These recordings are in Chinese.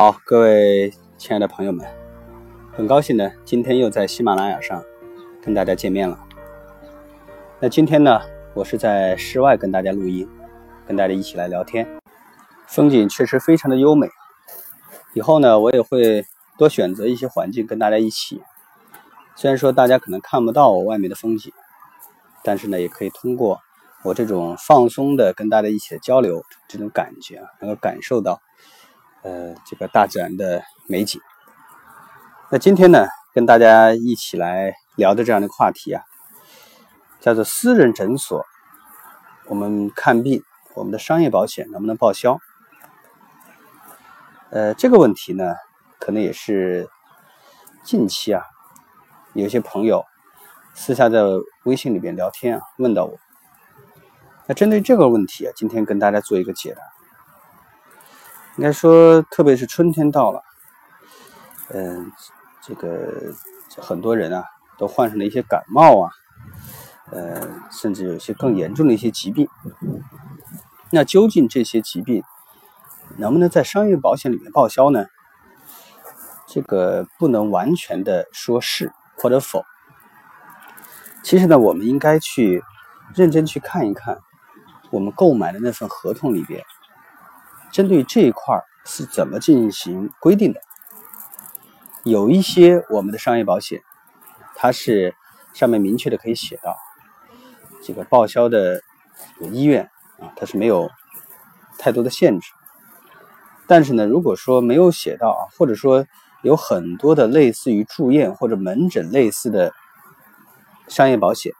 好，各位亲爱的朋友们，很高兴呢，今天又在喜马拉雅上跟大家见面了。那今天呢，我是在室外跟大家录音，跟大家一起来聊天，风景确实非常的优美。以后呢，我也会多选择一些环境跟大家一起。虽然说大家可能看不到我外面的风景，但是呢，也可以通过我这种放松的跟大家一起的交流这种感觉啊，能够感受到。呃，这个大自然的美景。那今天呢，跟大家一起来聊的这样的话题啊，叫做私人诊所，我们看病，我们的商业保险能不能报销？呃，这个问题呢，可能也是近期啊，有些朋友私下在微信里边聊天啊，问到我。那针对这个问题啊，今天跟大家做一个解答。应该说，特别是春天到了，嗯，这个很多人啊都患上了一些感冒啊，呃，甚至有些更严重的一些疾病。那究竟这些疾病能不能在商业保险里面报销呢？这个不能完全的说是或者否。其实呢，我们应该去认真去看一看我们购买的那份合同里边。针对这一块是怎么进行规定的？有一些我们的商业保险，它是上面明确的可以写到，这个报销的医院啊，它是没有太多的限制。但是呢，如果说没有写到啊，或者说有很多的类似于住院或者门诊类似的商业保险，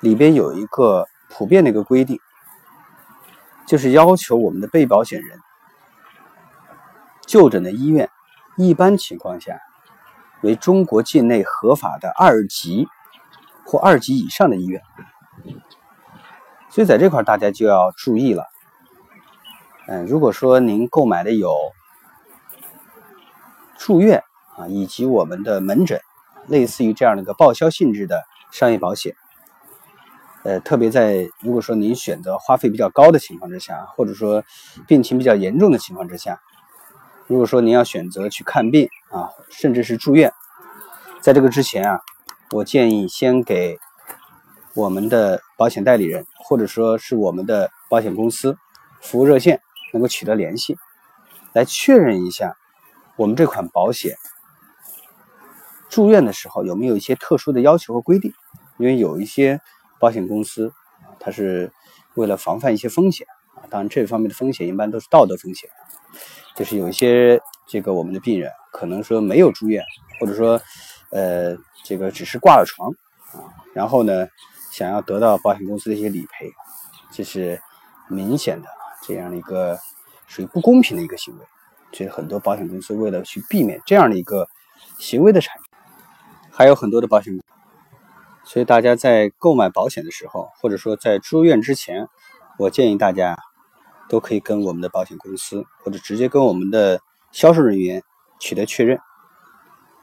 里边有一个普遍的一个规定。就是要求我们的被保险人就诊的医院，一般情况下为中国境内合法的二级或二级以上的医院。所以在这块大家就要注意了。嗯，如果说您购买的有住院啊，以及我们的门诊，类似于这样的一个报销性质的商业保险。呃，特别在如果说您选择花费比较高的情况之下，或者说病情比较严重的情况之下，如果说您要选择去看病啊，甚至是住院，在这个之前啊，我建议先给我们的保险代理人，或者说是我们的保险公司服务热线能够取得联系，来确认一下我们这款保险住院的时候有没有一些特殊的要求和规定，因为有一些。保险公司，它是为了防范一些风险啊，当然这方面的风险一般都是道德风险，就是有一些这个我们的病人可能说没有住院，或者说呃这个只是挂了床啊，然后呢想要得到保险公司的一些理赔，这是明显的这样的一个属于不公平的一个行为，所以很多保险公司为了去避免这样的一个行为的产生，还有很多的保险。所以大家在购买保险的时候，或者说在住院之前，我建议大家都可以跟我们的保险公司，或者直接跟我们的销售人员取得确认，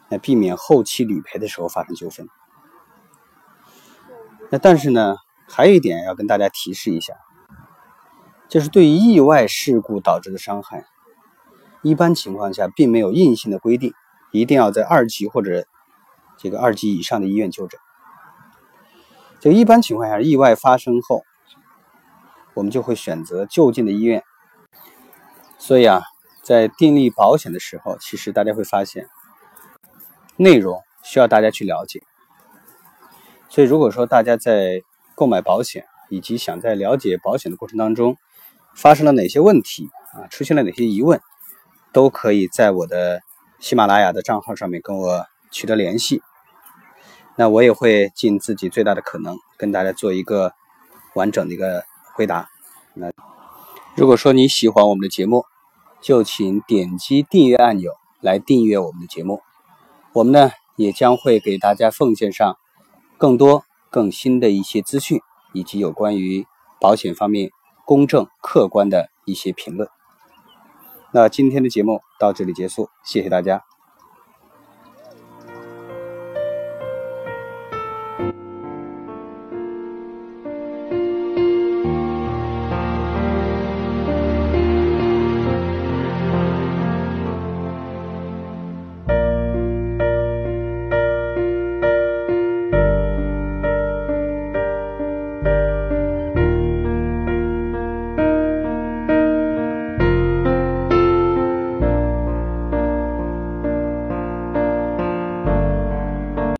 来避免后期理赔的时候发生纠纷。那但是呢，还有一点要跟大家提示一下，就是对于意外事故导致的伤害，一般情况下并没有硬性的规定，一定要在二级或者这个二级以上的医院就诊。就一般情况下，意外发生后，我们就会选择就近的医院。所以啊，在订立保险的时候，其实大家会发现，内容需要大家去了解。所以，如果说大家在购买保险以及想在了解保险的过程当中，发生了哪些问题啊，出现了哪些疑问，都可以在我的喜马拉雅的账号上面跟我取得联系。那我也会尽自己最大的可能跟大家做一个完整的一个回答。那如果说你喜欢我们的节目，就请点击订阅按钮来订阅我们的节目。我们呢也将会给大家奉献上更多更新的一些资讯，以及有关于保险方面公正客观的一些评论。那今天的节目到这里结束，谢谢大家。